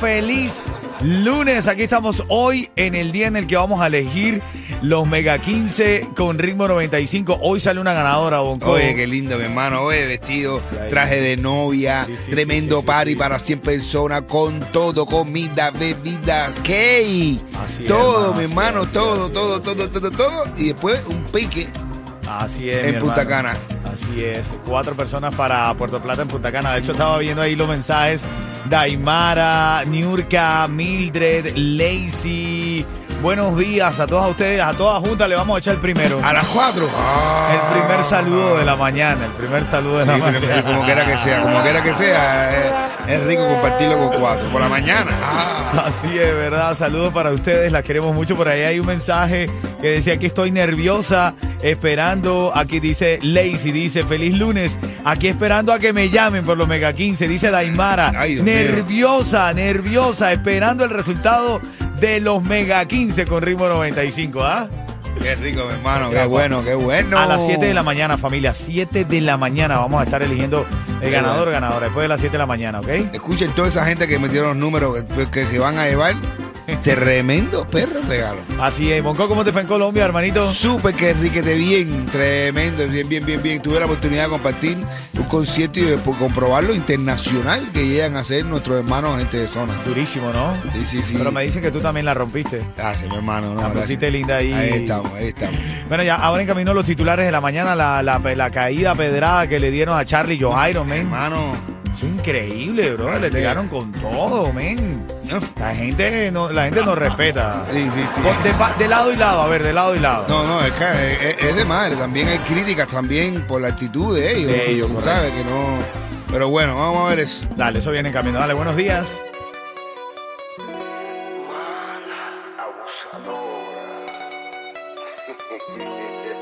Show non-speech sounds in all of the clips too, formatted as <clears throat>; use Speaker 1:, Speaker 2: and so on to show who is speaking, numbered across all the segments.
Speaker 1: Feliz lunes, aquí estamos hoy en el día en el que vamos a elegir los Mega 15 con ritmo 95. Hoy sale una ganadora, Bonco.
Speaker 2: Oye, qué lindo, mi hermano. Oye, vestido, traje de novia,
Speaker 1: Sí, sí,
Speaker 2: tremendo
Speaker 1: sí,
Speaker 2: party para 100 personas, con todo, comida, bebida, cake.
Speaker 1: Así es,
Speaker 2: todo, mi hermano, todo,
Speaker 1: así
Speaker 2: todo, todo,
Speaker 1: así
Speaker 2: todo, todo. Y después un pique.
Speaker 1: Así es.
Speaker 2: En Punta. Cana.
Speaker 1: Así es. Cuatro personas para Puerto Plata en Punta Cana. De hecho, estaba viendo ahí los mensajes. Daimara, Niurka, Mildred, Lacey. Buenos días a todas ustedes. A todas juntas le vamos a echar el primero.
Speaker 2: A las 4.
Speaker 1: El primer saludo de la mañana. El primer saludo de la
Speaker 2: Sí,
Speaker 1: mañana.
Speaker 2: como quiera que sea, como quiera que sea, es, es rico compartirlo con cuatro. Por la mañana. Ah.
Speaker 1: Así es, ¿verdad? Saludos para ustedes, las queremos mucho. Por ahí hay un mensaje que decía que estoy nerviosa, esperando. Aquí dice Lazy, dice feliz lunes. Aquí esperando a que me llamen por los Mega 15, dice Daimara.
Speaker 2: Ay,
Speaker 1: nerviosa, nerviosa, esperando el resultado de los Mega 15 con ritmo 95, ¿ah?
Speaker 2: Qué rico, mi hermano. Qué bueno, qué bueno.
Speaker 1: A las 7 de la mañana, familia. 7 de la mañana vamos a estar eligiendo el ganador, ganadora, después de las 7 de la mañana, ¿ok?
Speaker 2: Escuchen toda esa gente que metieron los números que, que se van a llevar. Tremendo perro regalo.
Speaker 1: Así es. Bonco, ¿cómo te fue en Colombia, hermanito?
Speaker 2: Súper que riquete bien, tremendo, bien, bien, bien, bien. Tuve la oportunidad de compartir un concierto y de comprobar lo internacional que llegan a hacer nuestros hermanos gente de zona.
Speaker 1: Durísimo, ¿no?
Speaker 2: Sí, sí, sí.
Speaker 1: Pero me dicen que tú también la rompiste.
Speaker 2: Gracias, mi hermano. No,
Speaker 1: La pusiste linda ahí.
Speaker 2: Ahí estamos, ahí estamos.
Speaker 1: Bueno, ya ahora en camino los titulares de la mañana, la, la, la caída pedrada que le dieron a Charlie Johairo, men.
Speaker 2: Hermano,
Speaker 1: Eso es increíble, bro. Le
Speaker 2: es.
Speaker 1: con todo, men. La gente no, la gente nos respeta.
Speaker 2: Sí, sí, sí.
Speaker 1: Por- De, pa- de lado y lado, a ver, de lado y lado.
Speaker 2: No, no, es que es, es de madre. También hay críticas también por la actitud de ellos.
Speaker 1: De ellos,
Speaker 2: tú
Speaker 1: correcto.
Speaker 2: sabes que no. Pero bueno, vamos a ver eso.
Speaker 1: Dale, eso viene en camino. Dale, buenos días.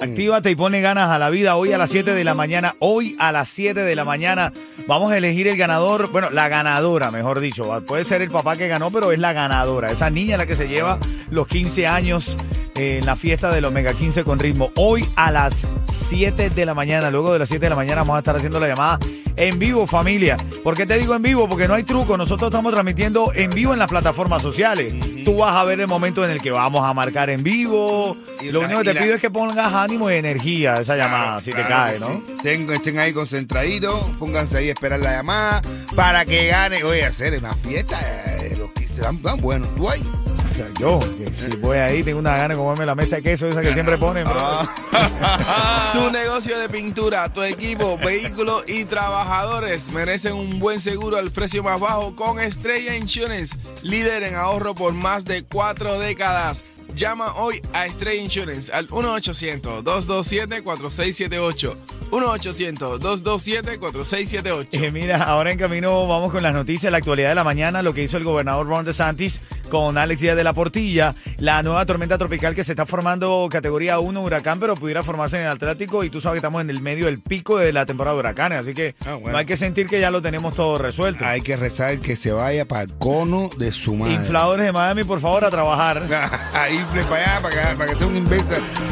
Speaker 1: Actívate y pone ganas a la vida hoy a las 7 de la mañana. Hoy a las 7 de la mañana vamos a elegir el ganador. Bueno, la ganadora, mejor dicho. Puede ser el papá que ganó, pero es la ganadora. Esa niña la que se lleva los 15 años eh, en la fiesta de los Mega 15 con ritmo. Hoy a las 7 de la mañana. Luego de las 7 de la mañana vamos a estar haciendo la llamada en vivo, familia. ¿Por qué te digo en vivo? Porque no hay truco. Nosotros estamos transmitiendo en vivo en las plataformas sociales. Tú vas a ver el momento en el que vamos a marcar en vivo.
Speaker 2: Y
Speaker 1: Lo
Speaker 2: la-
Speaker 1: único que
Speaker 2: y
Speaker 1: te
Speaker 2: la-
Speaker 1: pido es que pongas ánimo y energía a esa llamada, si te
Speaker 2: Claro
Speaker 1: cae,
Speaker 2: que
Speaker 1: ¿no?
Speaker 2: sí. Tengo- estén ahí concentraditos, pónganse ahí a esperar la llamada para que gane. Oye, hacer una fiesta. eh, los que dan, dan bueno. ¿Tú ahí?
Speaker 1: O sea, yo, que si voy ahí, tengo una gana de comerme la mesa de queso esa que siempre ponen.
Speaker 2: Ah. <laughs>
Speaker 3: Tu negocio de pintura, tu equipo, vehículos y trabajadores merecen un buen seguro al precio más bajo con Estrella Insurance, líder en ahorro por más de cuatro décadas. Llama hoy a Estrella Insurance al 1-800-227-4678. 1-800-227-4678.
Speaker 1: Eh, mira, ahora en camino vamos con las noticias, la actualidad de la mañana, lo que hizo el gobernador Ron DeSantis con Alex Díaz de la Portilla, la nueva tormenta tropical que se está formando categoría 1 huracán, pero pudiera formarse en el Atlántico y tú sabes que estamos en el medio del pico de la temporada de huracanes, así que
Speaker 2: Ah, bueno.
Speaker 1: no hay que sentir que ya lo tenemos todo resuelto.
Speaker 2: Hay que rezar que se vaya para el cono de su madre.
Speaker 1: Infladores de Miami, por favor, a trabajar. <laughs>
Speaker 2: Ahí para allá, para que, para que sea un.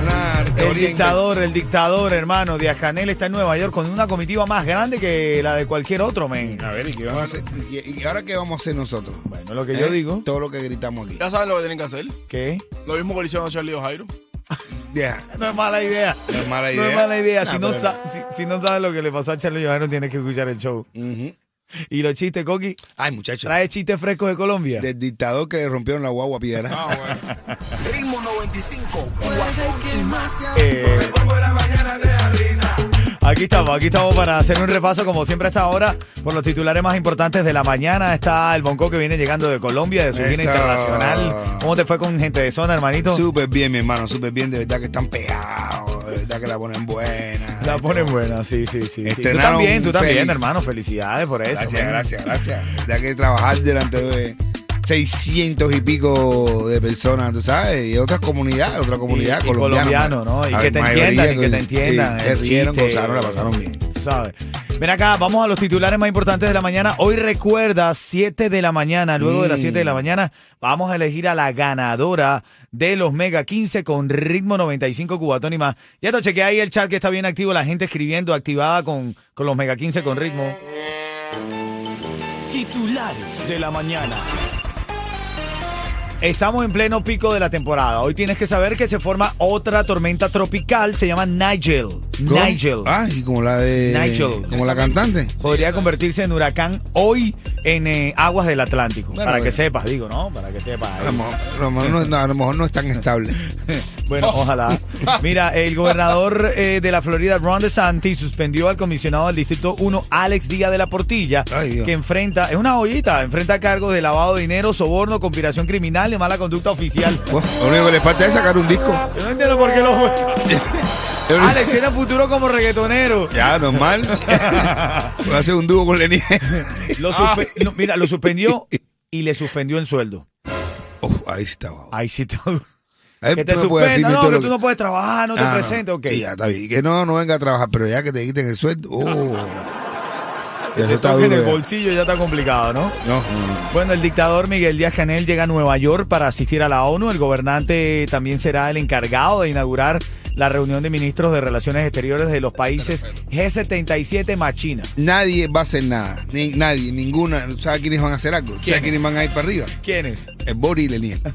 Speaker 2: Una
Speaker 1: El dictador, el dictador, hermano, Díaz Canel está en Nueva York con una comitiva más grande que la de cualquier otro, men.
Speaker 2: A ver, ¿y qué vamos a hacer? ¿Y, y ahora qué vamos a hacer nosotros?
Speaker 1: Bueno, lo que yo
Speaker 2: ¿Eh?
Speaker 1: digo,
Speaker 2: Todo lo que gritamos aquí.
Speaker 3: Ya saben lo que tienen que hacer.
Speaker 1: que
Speaker 3: Lo mismo que le hicieron a Charlie O'Jairo. <laughs>
Speaker 2: Ya.
Speaker 1: no es mala idea.
Speaker 2: No es mala
Speaker 1: No
Speaker 2: idea.
Speaker 1: es mala idea.
Speaker 2: No,
Speaker 1: si, no
Speaker 2: pero-
Speaker 1: sa- si, si no sabes lo que le pasó a Charlie Johairo, tienes que escuchar el show. Y los chistes, Coqui,
Speaker 2: Ay, muchachos.
Speaker 1: trae chistes frescos de Colombia.
Speaker 2: Del dictador que rompieron la guagua a piedra.
Speaker 3: Ah, bueno. <laughs>
Speaker 4: Ritmo 95, cuatón y más.
Speaker 1: Eh, Aquí estamos, aquí estamos para hacer un repaso como siempre hasta ahora por los titulares más importantes de la mañana. Está el Bonco que viene llegando de Colombia, de su gira internacional. ¿Cómo te fue con gente de zona, hermanito?
Speaker 2: Súper bien, mi hermano, súper bien. De verdad que están pegados. De verdad que la ponen buena.
Speaker 1: La ponen buena, sí, sí, sí. sí. Tú también, tú también, hermano. Felicidades por eso.
Speaker 2: Gracias,
Speaker 1: man.
Speaker 2: gracias, gracias. De verdad que trabajar delante de 600 y pico de personas, tú sabes, y otras comunidades, otra comunidad
Speaker 1: y
Speaker 2: colombiana.
Speaker 1: colombiano, ¿no? Y que te
Speaker 2: mayoría
Speaker 1: entiendan, y que te entiendan,
Speaker 2: sí, Se
Speaker 1: el
Speaker 2: rieron,
Speaker 1: chiste.
Speaker 2: gozaron, la pasaron bien.
Speaker 1: Tú sabes. Ven acá, vamos a los titulares más importantes de la mañana. Hoy recuerda, 7 de la mañana, luego de las 7 de la mañana, vamos a elegir a la ganadora de los Mega 15 con ritmo 95 Cubatón y más. Ya te chequeé ahí el chat que está bien activo, la gente escribiendo, activada con, con los Mega 15 con ritmo.
Speaker 4: Titulares de la mañana.
Speaker 1: Estamos en pleno pico de la temporada. Hoy tienes que saber que se forma otra tormenta tropical, se llama Nigel.
Speaker 2: ¿Cómo?
Speaker 1: Nigel.
Speaker 2: Ah, y como la de.
Speaker 1: Nigel.
Speaker 2: Como la cantante.
Speaker 1: Podría convertirse en huracán hoy en eh, aguas del Atlántico.
Speaker 2: Bueno,
Speaker 1: para que
Speaker 2: bueno.
Speaker 1: sepas, digo, ¿no? Para que sepas.
Speaker 2: A lo mejor, a lo mejor no, no, a lo mejor no es tan estable. <laughs>
Speaker 1: Bueno, <laughs> ojalá. <laughs> Mira, el gobernador eh, de la Florida, Ron DeSantis, suspendió al comisionado del Distrito 1, Alex Díaz de la Portilla,
Speaker 2: Ay,
Speaker 1: que enfrenta, es una joyita, enfrenta cargos de lavado de dinero, soborno, conspiración criminal y mala conducta oficial.
Speaker 2: Bueno, lo único que le falta es sacar un disco.
Speaker 1: Yo no entiendo por qué lo <laughs> Alex tiene futuro como reggaetonero.
Speaker 2: Ya, normal. Voy a hacer un dúo con.
Speaker 1: Lo no, mira, lo suspendió y le suspendió el sueldo.
Speaker 2: Uf, ahí sí está. guau.
Speaker 1: Ahí sí te... Que te suspenda, no, que tú no puedes trabajar, no te
Speaker 2: Ah,
Speaker 1: presentes, ok.
Speaker 2: Sí, ya está bien. Que no, no venga a trabajar, pero ya que te quiten el sueldo. <laughs> Oh.
Speaker 1: Que te
Speaker 2: está duro.
Speaker 1: el
Speaker 2: ya.
Speaker 1: bolsillo ya está complicado, ¿no?
Speaker 2: No, no, no.
Speaker 1: Bueno, el dictador Miguel Díaz Canel llega a Nueva York para asistir a la ONU. El gobernante también será el encargado de inaugurar la reunión de ministros de Relaciones Exteriores de los países G77 más China.
Speaker 2: Nadie va a hacer nada. Ni, nadie, ninguna. ¿Sabes quiénes van a hacer algo?
Speaker 1: ¿Quiénes?
Speaker 2: ¿Sabes quiénes van a ir para arriba?
Speaker 1: ¿Quiénes?
Speaker 2: El Bori y Leniel. <laughs>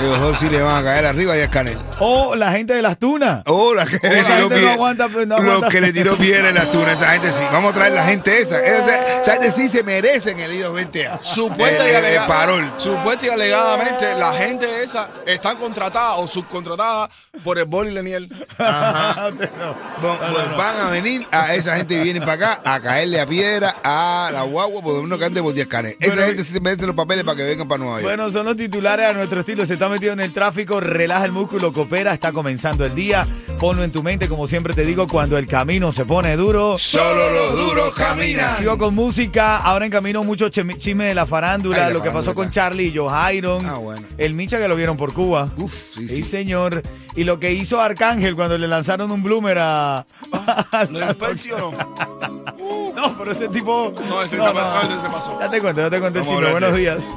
Speaker 2: Ellos dos sí le van a caer arriba y a Canel.
Speaker 1: O la gente de las tunas.
Speaker 2: Oh, la que
Speaker 1: Oh,
Speaker 2: le
Speaker 1: esa gente no aguanta, pues, no
Speaker 2: Los
Speaker 1: aguanta.
Speaker 2: que le tiró piedra en la tuna, esa gente sí. Vamos a traer la gente esa. Esa, esa gente sí se merecen el IDO 20A.
Speaker 3: Supuesta
Speaker 2: El-
Speaker 3: y,
Speaker 2: el- parol.
Speaker 3: supuesta y alegadamente, la gente esa están contratada o subcontratada por el Boli Leniel.
Speaker 2: Ajá. <laughs> Bon- pues van a venir a esa gente que viene para acá a caerle a piedra a la guagua por uno que ande por 10 canes. Esa
Speaker 1: Bueno,
Speaker 2: gente sí se merece los papeles para que vengan para Nueva York.
Speaker 1: Bueno, son los titulares a nuestro estilo. Se está metido en el tráfico, relaja el músculo, coopera, está comenzando el día. Ponlo en tu mente, como siempre te digo, cuando el camino se pone duro.
Speaker 2: Solo los duros caminan.
Speaker 1: Sigo con música. Ahora en camino mucho chisme de la farándula.
Speaker 2: Ay, la
Speaker 1: lo que pasó con Charlie y Johairon.
Speaker 2: Ah, bueno.
Speaker 1: El Micha que lo vieron por Cuba.
Speaker 2: Uf, sí,
Speaker 1: Sí,
Speaker 2: sí.
Speaker 1: señor. Y lo que hizo Arcángel cuando le lanzaron un bloomer a.
Speaker 3: ¿Lo <laughs> inspeccionó? <laughs>
Speaker 1: no, pero ese tipo.
Speaker 3: No, ese se pa- ese se pasó.
Speaker 1: Ya te cuento, ya te cuento el chisme. Buenos días.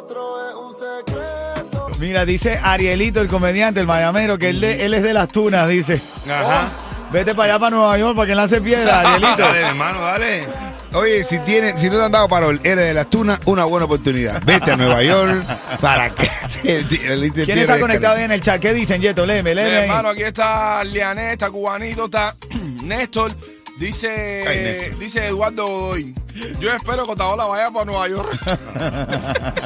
Speaker 5: Nosotros es un secreto.
Speaker 1: Mira, dice Arielito, el comediante, el mayamero, que él, de- él es de las tunas, dice.
Speaker 2: Ajá.
Speaker 1: Vete para allá, para Nueva York, para que lance piedra, <laughs> Arielito.
Speaker 2: Dale, hermano, dale. Oye, si tiene, si no te han dado parol, eres de las tunas, una buena oportunidad. Vete a Nueva York <laughs> para que te, te-
Speaker 1: ¿Quién está conectado ahí en el chat? ¿Qué dicen, Yeto? Léeme,
Speaker 3: Mi
Speaker 1: léeme. ahí.
Speaker 3: hermano, aquí está Liané, está Cubanito, está <clears throat> Néstor. Dice, dice Eduardo Godoy. Yo espero que Otaola vaya para Nueva York. <laughs>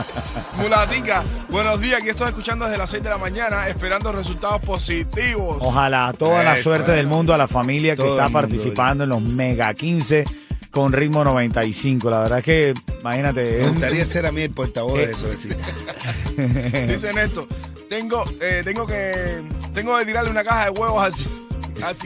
Speaker 3: Mulatica, buenos días. Aquí estoy escuchando desde las 6 de la mañana, esperando resultados positivos.
Speaker 1: Ojalá, toda la
Speaker 2: Eso.
Speaker 1: suerte del mundo a la familia que está
Speaker 2: mundo,
Speaker 1: participando en los Mega 15 con ritmo 95. La verdad es que, imagínate,
Speaker 2: Me
Speaker 1: es
Speaker 2: gustaría ser a mí el portavoz
Speaker 1: Eh.
Speaker 2: de eso. Decir. <laughs>
Speaker 3: Dice Néstor, tengo, eh, tengo que, tengo que tirarle una caja de huevos al,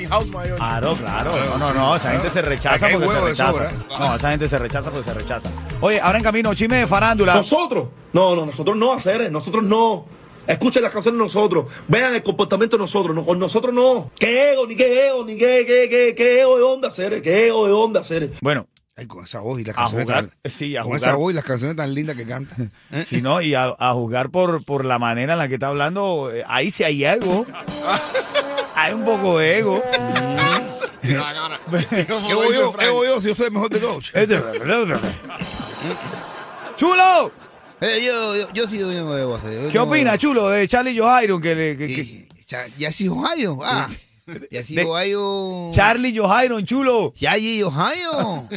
Speaker 3: House Mayor.
Speaker 1: Claro, claro. No, no, no. Esa gente se rechaza porque se rechaza.
Speaker 2: sobra.
Speaker 1: No, esa gente se rechaza porque se rechaza. Oye, ahora en camino, chisme de farándula.
Speaker 6: Nosotros. No, no, nosotros no, hacer, nosotros no. Escuchen las canciones de nosotros, vean el comportamiento de nosotros, no, con nosotros no. ¿Qué ego, ni qué ego, ni qué, qué, qué, qué ego de onda hacer? ¿Qué ego de onda hacer?
Speaker 1: Bueno,
Speaker 2: Ay, con esa voz y las
Speaker 1: A
Speaker 2: canciones
Speaker 1: jugar,
Speaker 2: tan,
Speaker 1: sí, a
Speaker 2: con
Speaker 1: jugar.
Speaker 2: esa voz y las canciones tan lindas que canta. <laughs> ¿Eh?
Speaker 1: si no, y a, a juzgar por, por la manera en la que está hablando, eh, ahí sí hay ego. <laughs> hay un poco de ego. <laughs>
Speaker 2: ¿Qué voy yo? ¿Qué voy yo si yo soy el mejor de todos? <laughs>
Speaker 1: Este- ¡Chulo!
Speaker 2: Eh, yo, yo, yo sí doy de voz. yo
Speaker 1: ¿Qué
Speaker 2: no-
Speaker 1: opina, Chulo, de Charlie Johairo? Que, le- que- que-
Speaker 2: Y- Ya, sí, Ohio. Ah, <laughs> ya sí, Ohio.
Speaker 1: Charlie Johairo, Chulo.
Speaker 2: Ya allí, Ohio.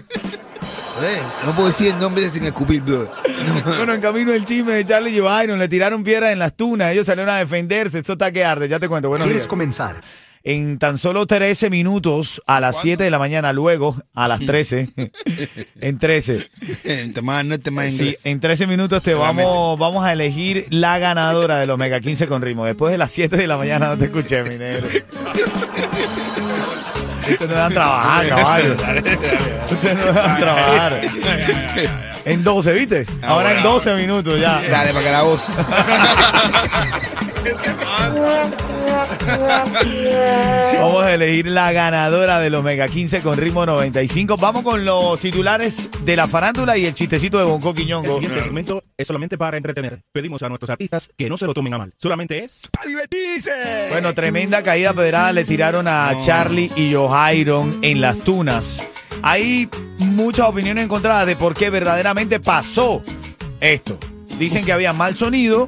Speaker 2: Eh, no puedo decir el nombre sin escupir. No.
Speaker 1: Bueno, en camino el chisme de Charlie Johairo, le tiraron piedras en las tunas, ellos salieron a defenderse, esto está que arde, ya te cuento, buenos
Speaker 4: ¿Quieres
Speaker 1: días.
Speaker 4: comenzar?
Speaker 1: En tan solo 13 minutos, a las 7 de la mañana, luego a las 13, <laughs> en 13,
Speaker 2: Te más no te más
Speaker 1: Sí, en 13 minutos te vamos, vamos a elegir la ganadora de los Mega 15 con ritmo. Después de las 7 de la mañana no te escuché, mi negro. <laughs> Ustedes no dejan trabajar, caballo. <laughs> Ustedes no dejan trabajar. En 12, ¿viste? Ahora en 12 minutos ya.
Speaker 2: Dale, para que la voz. <laughs> <laughs>
Speaker 1: Vamos a elegir la ganadora de los Mega 15 con ritmo 95. Vamos con los titulares de la farándula y el chistecito de Bonco
Speaker 4: El
Speaker 1: Quiñongo.
Speaker 4: siguiente segmento es solamente para entretener. Pedimos a nuestros artistas que no se lo tomen a mal. Solamente es
Speaker 2: ¡Para divertirse!
Speaker 1: Bueno, tremenda caída pedrada le tiraron a Charlie y Johairon en las tunas. Hay muchas opiniones encontradas de por qué verdaderamente pasó esto. Dicen que había mal sonido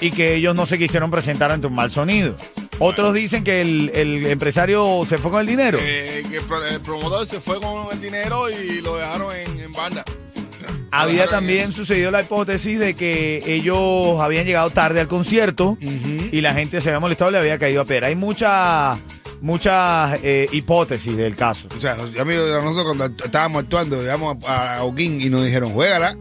Speaker 1: y que ellos no se quisieron presentar ante un mal sonido. Otros dicen que el, el empresario se fue con el dinero.
Speaker 3: Eh, que el pro- el promotor se fue con el dinero y lo dejaron en, en banda.
Speaker 1: Había también sucedido la hipótesis de que ellos habían llegado tarde al concierto y la gente se había molestado y le había caído a pedra. Hay muchas muchas eh, hipótesis del caso.
Speaker 2: O sea, los amigos de nosotros cuando estábamos actuando, llegamos a, a Oquín y nos dijeron, juégala.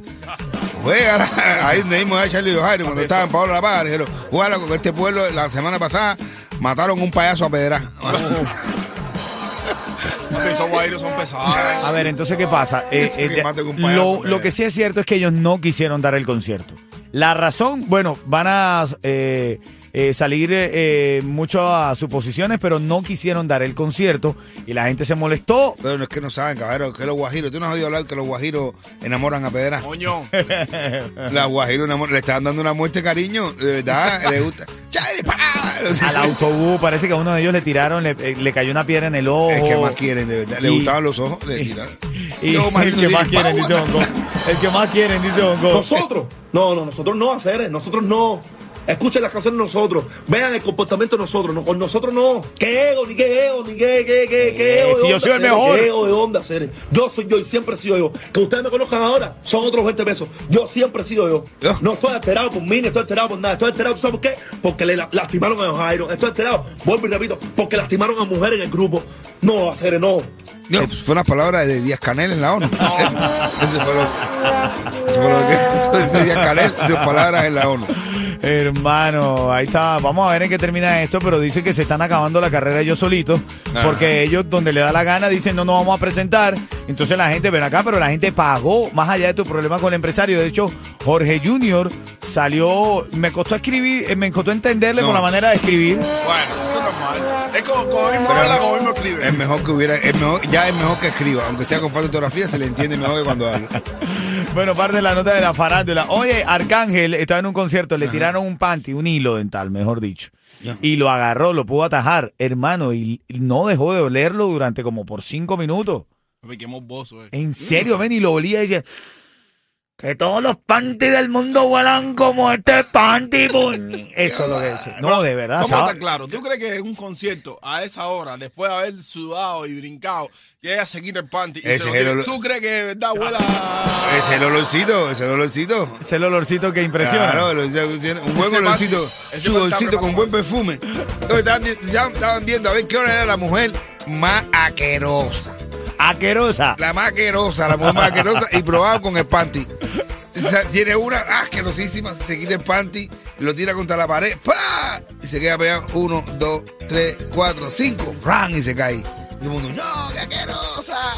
Speaker 2: Juégala. <laughs> Ahí nos dimos a Charlie Jairo cuando estaban en Pablo La Paz. Dijeron, juégala con este pueblo. La semana pasada mataron un payaso a pedra. <laughs>
Speaker 3: Esos guairos son pesados.
Speaker 1: A ver, entonces, ¿qué pasa? Eh,
Speaker 2: que
Speaker 1: eh, de-
Speaker 2: maten un payaso,
Speaker 1: lo, lo que sí es cierto es que ellos no quisieron dar el concierto. La razón, bueno, van a eh, eh, salir eh, muchas suposiciones, pero no quisieron dar el concierto y la gente se molestó.
Speaker 2: Pero no es que no saben, caballero, que los guajiros. Tú no has oído hablar que los guajiros enamoran a pedra.
Speaker 3: Coño. <laughs>
Speaker 2: Las guajiros le están dando una muerte cariño, de verdad, le gusta. <laughs>
Speaker 1: Al autobús, parece que a uno de ellos le tiraron, le, eh, le cayó una piedra en el ojo.
Speaker 2: Es que más quieren, de verdad. Le
Speaker 1: Y-
Speaker 2: gustaban los ojos, le <laughs> tiraron.
Speaker 1: Y el que más quieren, dice
Speaker 2: "Vamos,
Speaker 1: Bongo. El que más quieren, dice Bongo.
Speaker 6: nosotros. No, no, nosotros no hacer, nosotros no. Escuchen las canciones de nosotros, vean el comportamiento de nosotros, no, con nosotros no. ¿Qué ego, ni qué ego, ni qué, qué, qué, qué
Speaker 1: Eh,
Speaker 6: ego? de
Speaker 1: si yo soy el mejor.
Speaker 6: ¿Qué ego de onda hacer? Yo soy yo y siempre he sido yo. Que ustedes me conozcan ahora son otros 20 pesos. Yo siempre he sido yo.
Speaker 2: Yo.
Speaker 6: No estoy alterado por mí, ni estoy alterado por nada. Estoy alterado, ¿tú ¿sabes por qué? Porque le la- lastimaron a Jairo. Estoy alterado, vuelvo y repito, porque lastimaron a mujeres en el grupo. No, hacer no.
Speaker 2: No, pues fue una palabra de Díaz Canel en la ONU. Eso fue lo, eso fue lo que eso de Díaz Canel, sus palabras en la ONU.
Speaker 1: Hermano, ahí está. Vamos a ver en qué termina esto, pero dicen que se están acabando la carrera ellos solitos,
Speaker 2: Ajá.
Speaker 1: porque ellos donde le da la gana dicen no nos vamos a presentar. Entonces la gente, ven acá, pero la gente pagó más allá de tu problema con el empresario. De hecho, Jorge Junior salió, me costó escribir, eh, me costó entenderle
Speaker 2: No.
Speaker 1: con la manera de escribir.
Speaker 3: Bueno, eso es normal. Es como, como mismo habla, como mismo escribe.
Speaker 2: Es mejor que hubiera, es mejor, ya es mejor que escriba, aunque esté con falta de ortografía, se le entiende mejor que cuando habla. <laughs>
Speaker 1: Bueno, parte de la nota de la farándula. Oye, Arcángel estaba en un concierto, le tiraron un panty, un hilo dental, mejor dicho. Y lo agarró, lo pudo atajar, hermano, y no dejó de olerlo durante como por cinco minutos.
Speaker 3: Me quemó bozo, eh.
Speaker 1: En serio, ven, y lo olía y dice, que todos los panty del mundo huelan como este panty. puñ". Eso es lo que dice. No, de verdad,
Speaker 3: Vamos a
Speaker 1: ¿sabes?
Speaker 3: estar claro. ¿Tú crees que en un concierto a esa hora, después de haber sudado y brincado, que ella se quita el panty y
Speaker 2: Ese
Speaker 3: se lo
Speaker 2: el olor-
Speaker 3: ¿Tú crees que de verdad huela?
Speaker 2: Ese es el olorcito, ese es el olorcito.
Speaker 1: Es el olorcito que impresiona.
Speaker 2: Claro, el olorcito que tiene un buen olorcito, sudorcito
Speaker 3: pan
Speaker 2: con
Speaker 3: está
Speaker 2: buen perfume. Entonces, estaban, vi- ya estaban viendo a ver qué hora era la mujer más aquerosa.
Speaker 1: Aquerosa.
Speaker 2: La más aquerosa, la mujer más aquerosa y probaban con el panty. O sea, tiene una asquerosísima, se quita el panty, lo tira contra la pared, ¡pa! Y se queda pegado. Uno, dos, tres, cuatro, cinco, ¡ran! Y se cae. Y todo el mundo, ¡no, qué asquerosa!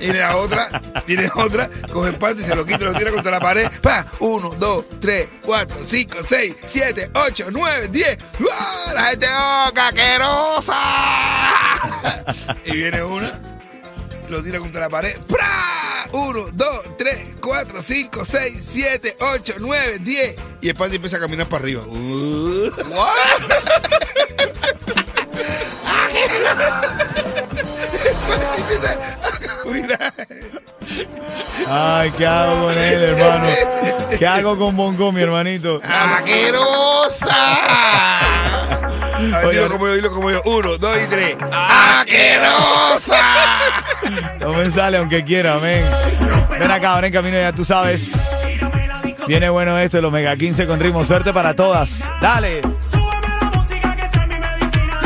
Speaker 2: <laughs> y la otra, tiene otra, coge el panty, se lo quita, lo tira contra la pared, ¡pa! Uno, dos, tres, cuatro, cinco, seis, siete, ocho, nueve, diez. ¡Ah! La gente, ¡oh, qué asquerosa! <laughs> y viene una lo tira contra la pared. ¡Pra! 1, 2, 3, 4, 5, 6, 7, 8, 9, 10. Y el panty empieza a caminar para arriba. Uh. Empieza a caminar.
Speaker 1: Ay, ¿qué hago con él, hermano? ¿Qué hago con Bongo, mi hermanito?
Speaker 2: ¡Asquerosa! A ver,
Speaker 1: Oye,
Speaker 2: dilo como yo, dilo como yo. Uno, dos y tres. ¡Asquerosa!
Speaker 1: No me sale aunque quiera, amén. Ven acá, ahora en camino ya tú sabes. Viene bueno esto, los Mega 15 con ritmo. Suerte para todas. Dale.